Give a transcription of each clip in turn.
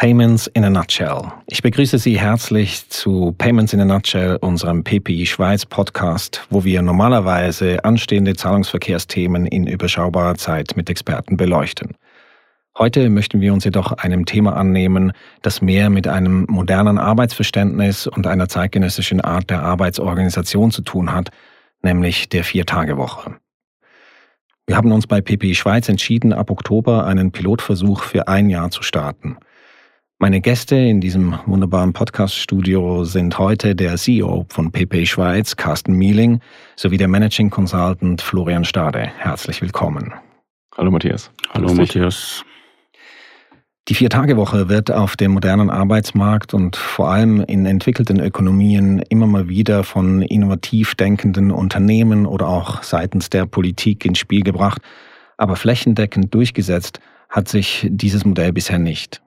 Payments in a Nutshell. Ich begrüße Sie herzlich zu Payments in a Nutshell, unserem PPI Schweiz Podcast, wo wir normalerweise anstehende Zahlungsverkehrsthemen in überschaubarer Zeit mit Experten beleuchten. Heute möchten wir uns jedoch einem Thema annehmen, das mehr mit einem modernen Arbeitsverständnis und einer zeitgenössischen Art der Arbeitsorganisation zu tun hat, nämlich der Vier-Tage-Woche. Wir haben uns bei PPI Schweiz entschieden, ab Oktober einen Pilotversuch für ein Jahr zu starten – meine Gäste in diesem wunderbaren Podcast-Studio sind heute der CEO von PP Schweiz, Carsten Mieling, sowie der Managing Consultant Florian Stade. Herzlich willkommen. Hallo Matthias. Hallo Matthias. Die Vier-Tage-Woche wird auf dem modernen Arbeitsmarkt und vor allem in entwickelten Ökonomien immer mal wieder von innovativ denkenden Unternehmen oder auch seitens der Politik ins Spiel gebracht. Aber flächendeckend durchgesetzt hat sich dieses Modell bisher nicht.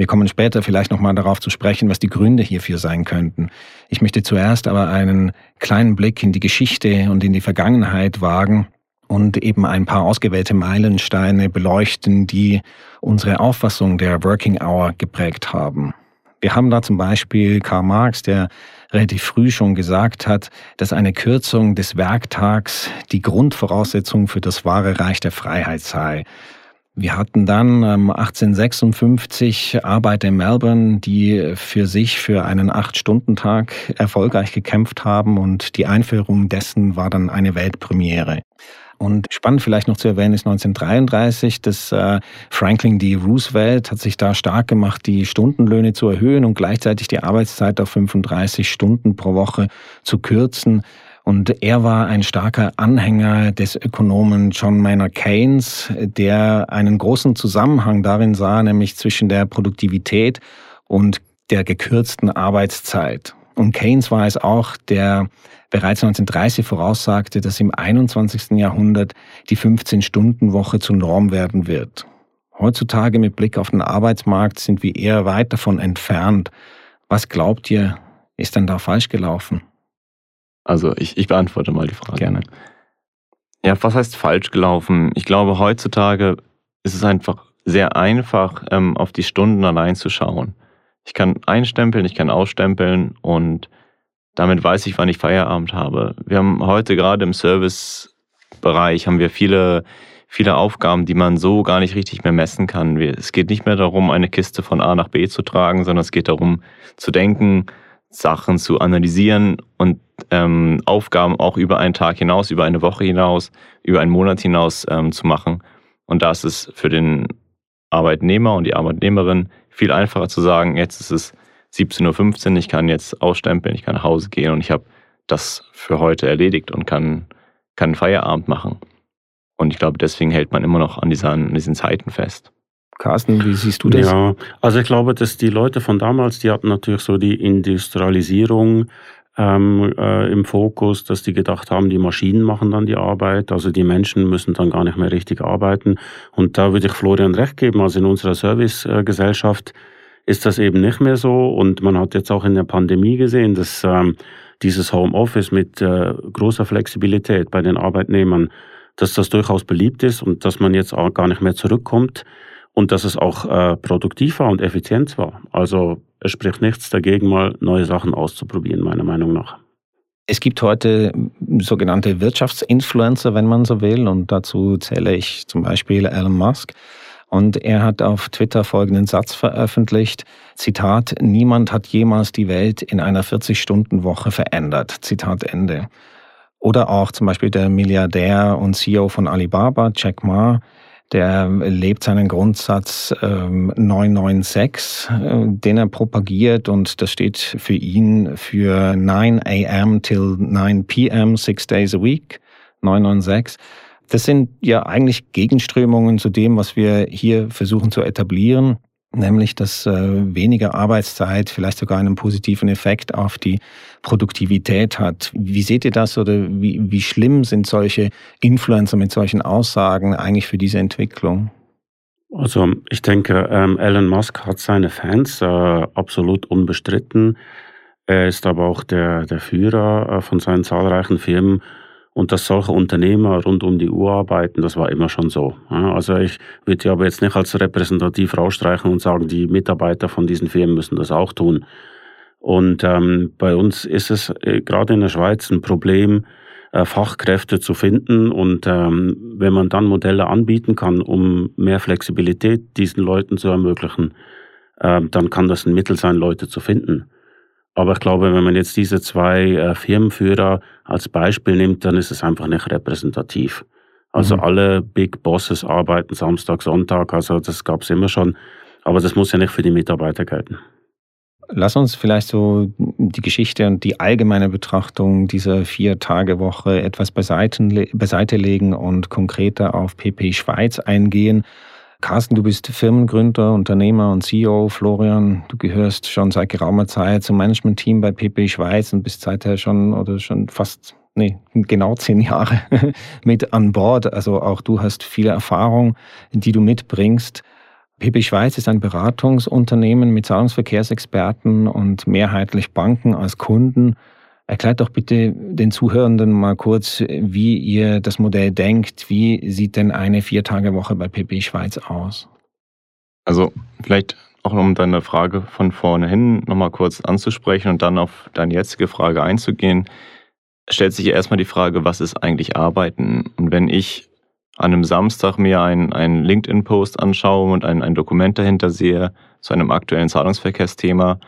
Wir kommen später vielleicht nochmal darauf zu sprechen, was die Gründe hierfür sein könnten. Ich möchte zuerst aber einen kleinen Blick in die Geschichte und in die Vergangenheit wagen und eben ein paar ausgewählte Meilensteine beleuchten, die unsere Auffassung der Working Hour geprägt haben. Wir haben da zum Beispiel Karl Marx, der relativ früh schon gesagt hat, dass eine Kürzung des Werktags die Grundvoraussetzung für das wahre Reich der Freiheit sei. Wir hatten dann ähm, 1856 Arbeiter in Melbourne, die für sich für einen Acht-Stunden-Tag erfolgreich gekämpft haben und die Einführung dessen war dann eine Weltpremiere. Und spannend vielleicht noch zu erwähnen ist 1933, dass äh, Franklin D. Roosevelt hat sich da stark gemacht, die Stundenlöhne zu erhöhen und gleichzeitig die Arbeitszeit auf 35 Stunden pro Woche zu kürzen. Und er war ein starker Anhänger des Ökonomen John Maynard Keynes, der einen großen Zusammenhang darin sah, nämlich zwischen der Produktivität und der gekürzten Arbeitszeit. Und Keynes war es auch, der bereits 1930 voraussagte, dass im 21. Jahrhundert die 15-Stunden-Woche zur Norm werden wird. Heutzutage mit Blick auf den Arbeitsmarkt sind wir eher weit davon entfernt. Was glaubt ihr, ist denn da falsch gelaufen? Also ich, ich beantworte mal die Frage. Gerne. Ja, was heißt falsch gelaufen? Ich glaube, heutzutage ist es einfach sehr einfach, ähm, auf die Stunden allein zu schauen. Ich kann einstempeln, ich kann ausstempeln und damit weiß ich, wann ich Feierabend habe. Wir haben heute gerade im Servicebereich haben wir viele, viele Aufgaben, die man so gar nicht richtig mehr messen kann. Es geht nicht mehr darum, eine Kiste von A nach B zu tragen, sondern es geht darum zu denken, Sachen zu analysieren und ähm, Aufgaben auch über einen Tag hinaus, über eine Woche hinaus, über einen Monat hinaus ähm, zu machen. Und da ist es für den Arbeitnehmer und die Arbeitnehmerin viel einfacher zu sagen, jetzt ist es 17.15 Uhr, ich kann jetzt ausstempeln, ich kann nach Hause gehen und ich habe das für heute erledigt und kann, kann Feierabend machen. Und ich glaube, deswegen hält man immer noch an diesen, an diesen Zeiten fest. Carsten, wie siehst du das? Ja, also ich glaube, dass die Leute von damals, die hatten natürlich so die Industrialisierung ähm, äh, im Fokus, dass die gedacht haben, die Maschinen machen dann die Arbeit, also die Menschen müssen dann gar nicht mehr richtig arbeiten. Und da würde ich Florian recht geben, also in unserer Servicegesellschaft ist das eben nicht mehr so. Und man hat jetzt auch in der Pandemie gesehen, dass ähm, dieses Homeoffice mit äh, großer Flexibilität bei den Arbeitnehmern, dass das durchaus beliebt ist und dass man jetzt auch gar nicht mehr zurückkommt und dass es auch äh, produktiv war und effizient war. Also es spricht nichts dagegen, mal neue Sachen auszuprobieren, meiner Meinung nach. Es gibt heute sogenannte Wirtschaftsinfluencer, wenn man so will, und dazu zähle ich zum Beispiel Elon Musk. Und er hat auf Twitter folgenden Satz veröffentlicht. Zitat, niemand hat jemals die Welt in einer 40-Stunden-Woche verändert. Zitat Ende. Oder auch zum Beispiel der Milliardär und CEO von Alibaba, Jack Ma, der lebt seinen Grundsatz ähm, 996, äh, den er propagiert und das steht für ihn für 9 a.m. till 9 p.m. six days a week, 996. Das sind ja eigentlich Gegenströmungen zu dem, was wir hier versuchen zu etablieren nämlich dass äh, weniger Arbeitszeit vielleicht sogar einen positiven Effekt auf die Produktivität hat. Wie seht ihr das oder wie, wie schlimm sind solche Influencer mit solchen Aussagen eigentlich für diese Entwicklung? Also ich denke, ähm, Elon Musk hat seine Fans äh, absolut unbestritten. Er ist aber auch der, der Führer äh, von seinen zahlreichen Firmen. Und dass solche Unternehmer rund um die Uhr arbeiten, das war immer schon so. Also ich würde die aber jetzt nicht als repräsentativ rausstreichen und sagen, die Mitarbeiter von diesen Firmen müssen das auch tun. Und ähm, bei uns ist es äh, gerade in der Schweiz ein Problem, äh, Fachkräfte zu finden. Und ähm, wenn man dann Modelle anbieten kann, um mehr Flexibilität diesen Leuten zu ermöglichen, äh, dann kann das ein Mittel sein, Leute zu finden. Aber ich glaube, wenn man jetzt diese zwei äh, Firmenführer als Beispiel nimmt, dann ist es einfach nicht repräsentativ. Also mhm. alle Big Bosses arbeiten Samstag, Sonntag, also das gab es immer schon. Aber das muss ja nicht für die Mitarbeiter gelten. Lass uns vielleicht so die Geschichte und die allgemeine Betrachtung dieser Vier-Tage-Woche etwas beiseite, beiseite legen und konkreter auf PP Schweiz eingehen. Carsten, du bist Firmengründer, Unternehmer und CEO. Florian, du gehörst schon seit geraumer Zeit zum Management-Team bei PP Schweiz und bist seither schon oder schon fast, nee, genau zehn Jahre mit an Bord. Also auch du hast viele Erfahrung, die du mitbringst. PP Schweiz ist ein Beratungsunternehmen mit Zahlungsverkehrsexperten und mehrheitlich Banken als Kunden. Erklärt doch bitte den Zuhörenden mal kurz, wie ihr das Modell denkt. Wie sieht denn eine Viertagewoche bei PP Schweiz aus? Also vielleicht auch um deine Frage von vornherein nochmal kurz anzusprechen und dann auf deine jetzige Frage einzugehen, stellt sich erstmal die Frage, was ist eigentlich Arbeiten? Und wenn ich an einem Samstag mir einen, einen LinkedIn-Post anschaue und ein, ein Dokument dahinter sehe zu einem aktuellen Zahlungsverkehrsthema,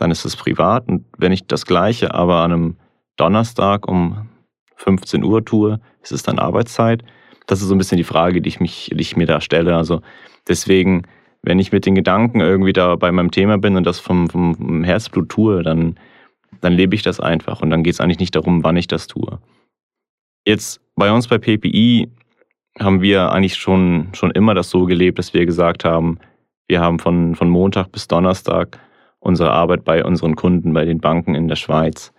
dann ist es privat. Und wenn ich das Gleiche aber an einem Donnerstag um 15 Uhr tue, ist es dann Arbeitszeit. Das ist so ein bisschen die Frage, die ich, mich, die ich mir da stelle. Also deswegen, wenn ich mit den Gedanken irgendwie da bei meinem Thema bin und das vom, vom Herzblut tue, dann, dann lebe ich das einfach. Und dann geht es eigentlich nicht darum, wann ich das tue. Jetzt bei uns bei PPI haben wir eigentlich schon, schon immer das so gelebt, dass wir gesagt haben, wir haben von, von Montag bis Donnerstag unsere Arbeit bei unseren Kunden, bei den Banken in der Schweiz.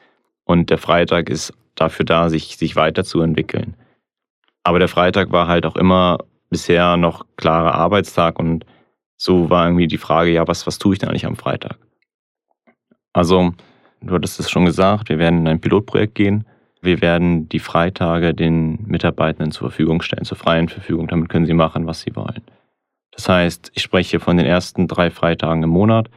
Und der Freitag ist dafür da, sich, sich weiterzuentwickeln. Aber der Freitag war halt auch immer bisher noch klarer Arbeitstag und so war irgendwie die Frage, ja, was, was tue ich denn eigentlich am Freitag? Also, du hattest es schon gesagt, wir werden in ein Pilotprojekt gehen. Wir werden die Freitage den Mitarbeitenden zur Verfügung stellen, zur freien Verfügung. Damit können sie machen, was sie wollen. Das heißt, ich spreche von den ersten drei Freitagen im Monat.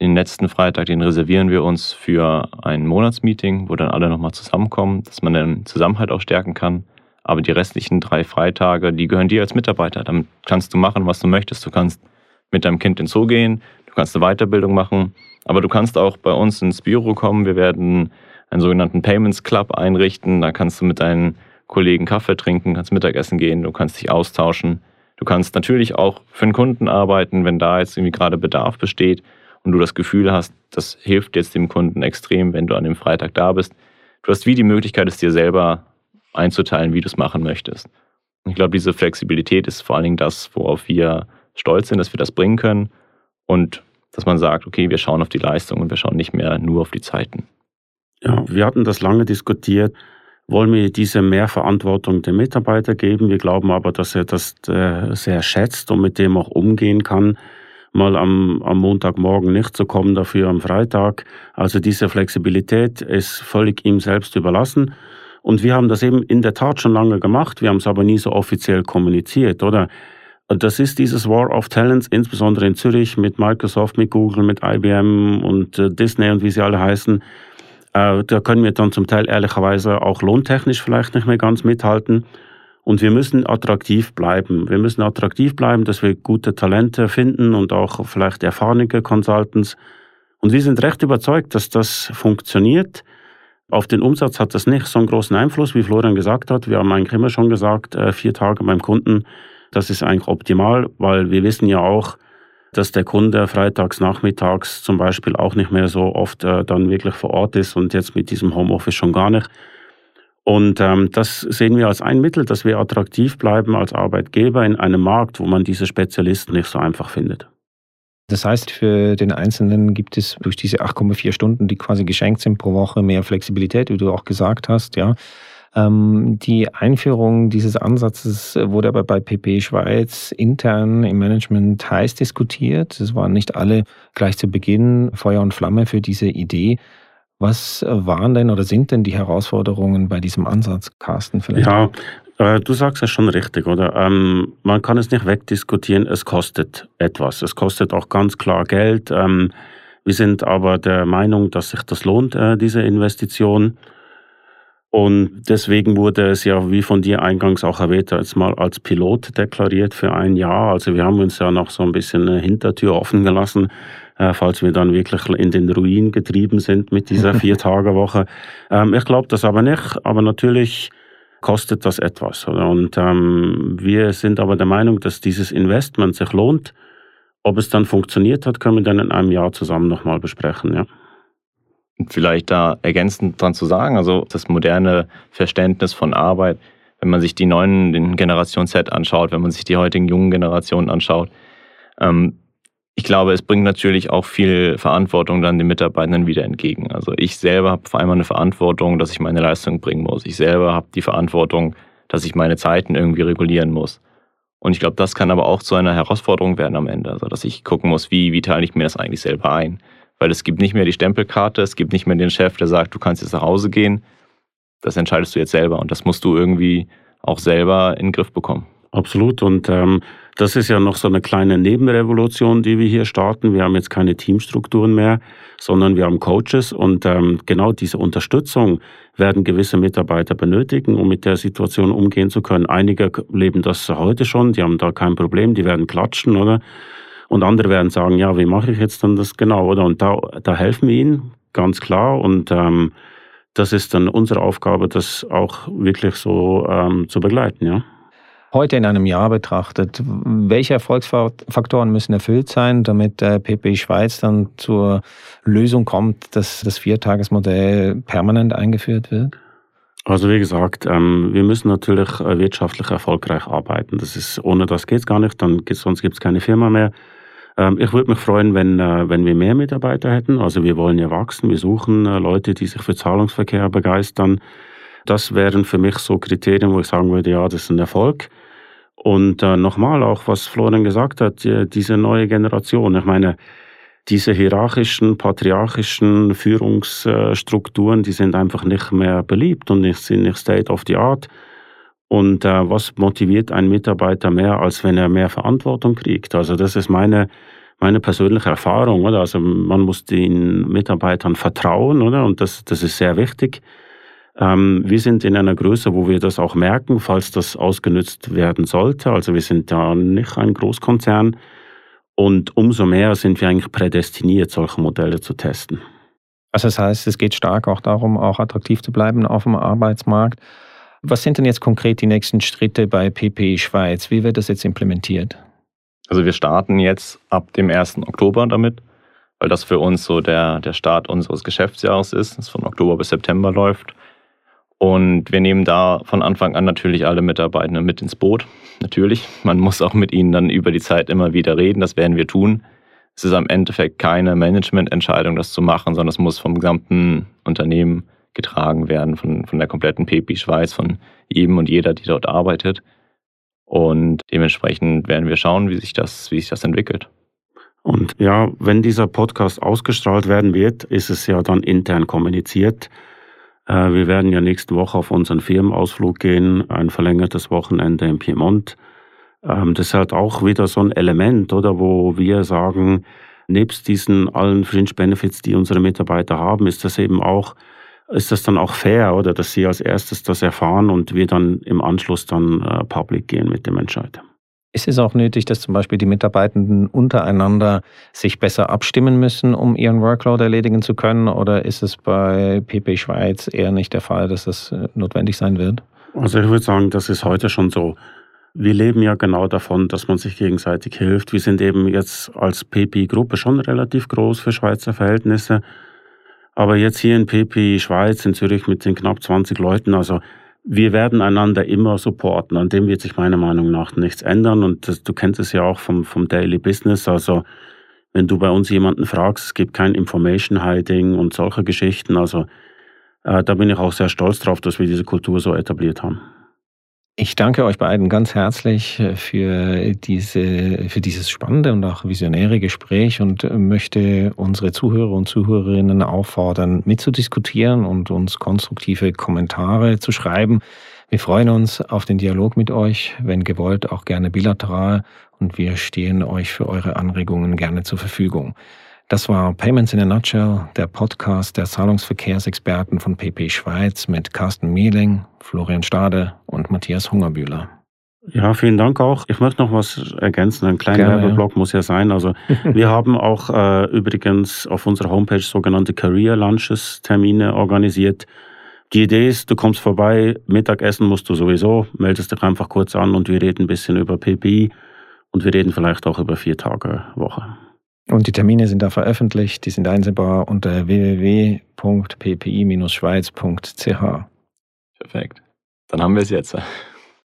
Den letzten Freitag, den reservieren wir uns für ein Monatsmeeting, wo dann alle nochmal zusammenkommen, dass man den Zusammenhalt auch stärken kann. Aber die restlichen drei Freitage, die gehören dir als Mitarbeiter. Damit kannst du machen, was du möchtest. Du kannst mit deinem Kind ins Zoo gehen, du kannst eine Weiterbildung machen, aber du kannst auch bei uns ins Büro kommen. Wir werden einen sogenannten Payments Club einrichten. Da kannst du mit deinen Kollegen Kaffee trinken, kannst Mittagessen gehen, du kannst dich austauschen. Du kannst natürlich auch für einen Kunden arbeiten, wenn da jetzt irgendwie gerade Bedarf besteht und du das Gefühl hast, das hilft jetzt dem Kunden extrem, wenn du an dem Freitag da bist. Du hast wie die Möglichkeit, es dir selber einzuteilen, wie du es machen möchtest. Ich glaube, diese Flexibilität ist vor allen Dingen das, worauf wir stolz sind, dass wir das bringen können und dass man sagt, okay, wir schauen auf die Leistung und wir schauen nicht mehr nur auf die Zeiten. Ja, wir hatten das lange diskutiert. Wollen wir diese Mehrverantwortung dem Mitarbeiter geben? Wir glauben aber, dass er das äh, sehr schätzt und mit dem auch umgehen kann mal am, am Montagmorgen nicht zu kommen, dafür am Freitag. Also diese Flexibilität ist völlig ihm selbst überlassen. Und wir haben das eben in der Tat schon lange gemacht, wir haben es aber nie so offiziell kommuniziert, oder? Das ist dieses War of Talents, insbesondere in Zürich mit Microsoft, mit Google, mit IBM und äh, Disney und wie sie alle heißen. Äh, da können wir dann zum Teil ehrlicherweise auch lohntechnisch vielleicht nicht mehr ganz mithalten. Und wir müssen attraktiv bleiben. Wir müssen attraktiv bleiben, dass wir gute Talente finden und auch vielleicht erfahrene Consultants. Und wir sind recht überzeugt, dass das funktioniert. Auf den Umsatz hat das nicht so einen großen Einfluss, wie Florian gesagt hat. Wir haben eigentlich immer schon gesagt, äh, vier Tage beim Kunden, das ist eigentlich optimal, weil wir wissen ja auch, dass der Kunde freitags nachmittags zum Beispiel auch nicht mehr so oft äh, dann wirklich vor Ort ist und jetzt mit diesem Homeoffice schon gar nicht. Und ähm, das sehen wir als ein Mittel, dass wir attraktiv bleiben als Arbeitgeber in einem Markt, wo man diese Spezialisten nicht so einfach findet. Das heißt, für den Einzelnen gibt es durch diese 8,4 Stunden, die quasi geschenkt sind pro Woche, mehr Flexibilität, wie du auch gesagt hast, ja. Ähm, die Einführung dieses Ansatzes wurde aber bei PP Schweiz intern im Management heiß diskutiert. Es waren nicht alle gleich zu Beginn Feuer und Flamme für diese Idee. Was waren denn oder sind denn die Herausforderungen bei diesem Ansatz, Carsten? Vielleicht? Ja, äh, du sagst es schon richtig, oder? Ähm, man kann es nicht wegdiskutieren, es kostet etwas. Es kostet auch ganz klar Geld. Ähm, wir sind aber der Meinung, dass sich das lohnt, äh, diese Investition. Und deswegen wurde es ja, wie von dir eingangs auch erwähnt, jetzt mal als Pilot deklariert für ein Jahr. Also wir haben uns ja noch so ein bisschen eine Hintertür offen gelassen, äh, falls wir dann wirklich in den Ruin getrieben sind mit dieser Vier-Tage-Woche. Ähm, ich glaube das aber nicht, aber natürlich kostet das etwas. Und ähm, wir sind aber der Meinung, dass dieses Investment sich lohnt. Ob es dann funktioniert hat, können wir dann in einem Jahr zusammen nochmal besprechen. Ja. Vielleicht da ergänzend dran zu sagen, also das moderne Verständnis von Arbeit, wenn man sich die neuen Generation Z anschaut, wenn man sich die heutigen jungen Generationen anschaut, ähm, ich glaube, es bringt natürlich auch viel Verantwortung dann den Mitarbeitenden wieder entgegen. Also ich selber habe vor allem eine Verantwortung, dass ich meine Leistung bringen muss. Ich selber habe die Verantwortung, dass ich meine Zeiten irgendwie regulieren muss. Und ich glaube, das kann aber auch zu einer Herausforderung werden am Ende. Also dass ich gucken muss, wie, wie teile ich mir das eigentlich selber ein. Weil es gibt nicht mehr die Stempelkarte, es gibt nicht mehr den Chef, der sagt, du kannst jetzt nach Hause gehen. Das entscheidest du jetzt selber und das musst du irgendwie auch selber in den Griff bekommen. Absolut. Und ähm, das ist ja noch so eine kleine Nebenrevolution, die wir hier starten. Wir haben jetzt keine Teamstrukturen mehr, sondern wir haben Coaches und ähm, genau diese Unterstützung werden gewisse Mitarbeiter benötigen, um mit der Situation umgehen zu können. Einige leben das heute schon, die haben da kein Problem, die werden klatschen, oder? Und andere werden sagen, ja, wie mache ich jetzt dann das genau, oder? Und da, da helfen wir ihnen, ganz klar. Und ähm, das ist dann unsere Aufgabe, das auch wirklich so ähm, zu begleiten, ja heute in einem Jahr betrachtet, welche Erfolgsfaktoren müssen erfüllt sein, damit der PP Schweiz dann zur Lösung kommt, dass das Viertagesmodell permanent eingeführt wird? Also wie gesagt, ähm, wir müssen natürlich äh, wirtschaftlich erfolgreich arbeiten. Das ist, ohne das geht es gar nicht, dann geht's, sonst gibt es keine Firma mehr. Ähm, ich würde mich freuen, wenn, äh, wenn wir mehr Mitarbeiter hätten. Also wir wollen ja wachsen, wir suchen äh, Leute, die sich für Zahlungsverkehr begeistern. Das wären für mich so Kriterien, wo ich sagen würde, ja, das ist ein Erfolg. Und äh, nochmal auch, was Florian gesagt hat, diese neue Generation. Ich meine, diese hierarchischen, patriarchischen Führungsstrukturen, die sind einfach nicht mehr beliebt und nicht, sind nicht State of the Art. Und äh, was motiviert einen Mitarbeiter mehr, als wenn er mehr Verantwortung kriegt? Also das ist meine, meine persönliche Erfahrung, oder? Also man muss den Mitarbeitern vertrauen, oder? Und das, das ist sehr wichtig. Ähm, wir sind in einer Größe, wo wir das auch merken, falls das ausgenutzt werden sollte. Also wir sind da nicht ein Großkonzern. Und umso mehr sind wir eigentlich prädestiniert, solche Modelle zu testen. Also das heißt, es geht stark auch darum, auch attraktiv zu bleiben auf dem Arbeitsmarkt. Was sind denn jetzt konkret die nächsten Schritte bei PP Schweiz? Wie wird das jetzt implementiert? Also wir starten jetzt ab dem 1. Oktober damit, weil das für uns so der, der Start unseres Geschäftsjahres ist, das von Oktober bis September läuft. Und wir nehmen da von Anfang an natürlich alle Mitarbeitenden mit ins Boot. Natürlich, man muss auch mit ihnen dann über die Zeit immer wieder reden, das werden wir tun. Es ist am Endeffekt keine Managemententscheidung, das zu machen, sondern es muss vom gesamten Unternehmen getragen werden, von, von der kompletten PP Schweiz, von jedem und jeder, die dort arbeitet. Und dementsprechend werden wir schauen, wie sich das, wie sich das entwickelt. Und ja, wenn dieser Podcast ausgestrahlt werden wird, ist es ja dann intern kommuniziert. Äh, wir werden ja nächste Woche auf unseren Firmenausflug gehen, ein verlängertes Wochenende im Piemont. Ähm, das ist halt auch wieder so ein Element, oder, wo wir sagen, nebst diesen allen Fringe Benefits, die unsere Mitarbeiter haben, ist das eben auch, ist das dann auch fair, oder, dass sie als erstes das erfahren und wir dann im Anschluss dann äh, public gehen mit dem Entscheid. Ist es auch nötig, dass zum Beispiel die Mitarbeitenden untereinander sich besser abstimmen müssen, um ihren Workload erledigen zu können? Oder ist es bei PP Schweiz eher nicht der Fall, dass das äh, notwendig sein wird? Also ich würde sagen, das ist heute schon so. Wir leben ja genau davon, dass man sich gegenseitig hilft. Wir sind eben jetzt als PP-Gruppe schon relativ groß für Schweizer Verhältnisse. Aber jetzt hier in PP Schweiz, in Zürich mit den knapp 20 Leuten, also wir werden einander immer supporten. An dem wird sich meiner Meinung nach nichts ändern. Und das, du kennst es ja auch vom, vom Daily Business. Also, wenn du bei uns jemanden fragst, es gibt kein Information Hiding und solche Geschichten. Also, äh, da bin ich auch sehr stolz drauf, dass wir diese Kultur so etabliert haben. Ich danke euch beiden ganz herzlich äh, für, diese, für dieses spannende und auch visionäre Gespräch und möchte unsere Zuhörer und Zuhörerinnen auffordern, mitzudiskutieren und uns konstruktive Kommentare zu schreiben. Wir freuen uns auf den Dialog mit euch, wenn gewollt, auch gerne bilateral und wir stehen euch für eure Anregungen gerne zur Verfügung. Das war Payments in a Nutshell, der Podcast der Zahlungsverkehrsexperten von PP Schweiz mit Carsten Mehling, Florian Stade und Matthias Hungerbühler. Ja, vielen Dank auch. Ich möchte noch was ergänzen. Ein kleiner Gerne, Werbeblock ja. muss ja sein. Also wir haben auch äh, übrigens auf unserer Homepage sogenannte Career Lunches Termine organisiert. Die Idee ist, du kommst vorbei, Mittagessen musst du sowieso, meldest dich einfach kurz an und wir reden ein bisschen über PPI und wir reden vielleicht auch über vier Tage Woche. Und die Termine sind da veröffentlicht, die sind einsehbar unter www.ppi-schweiz.ch. Perfekt. Dann haben wir es jetzt.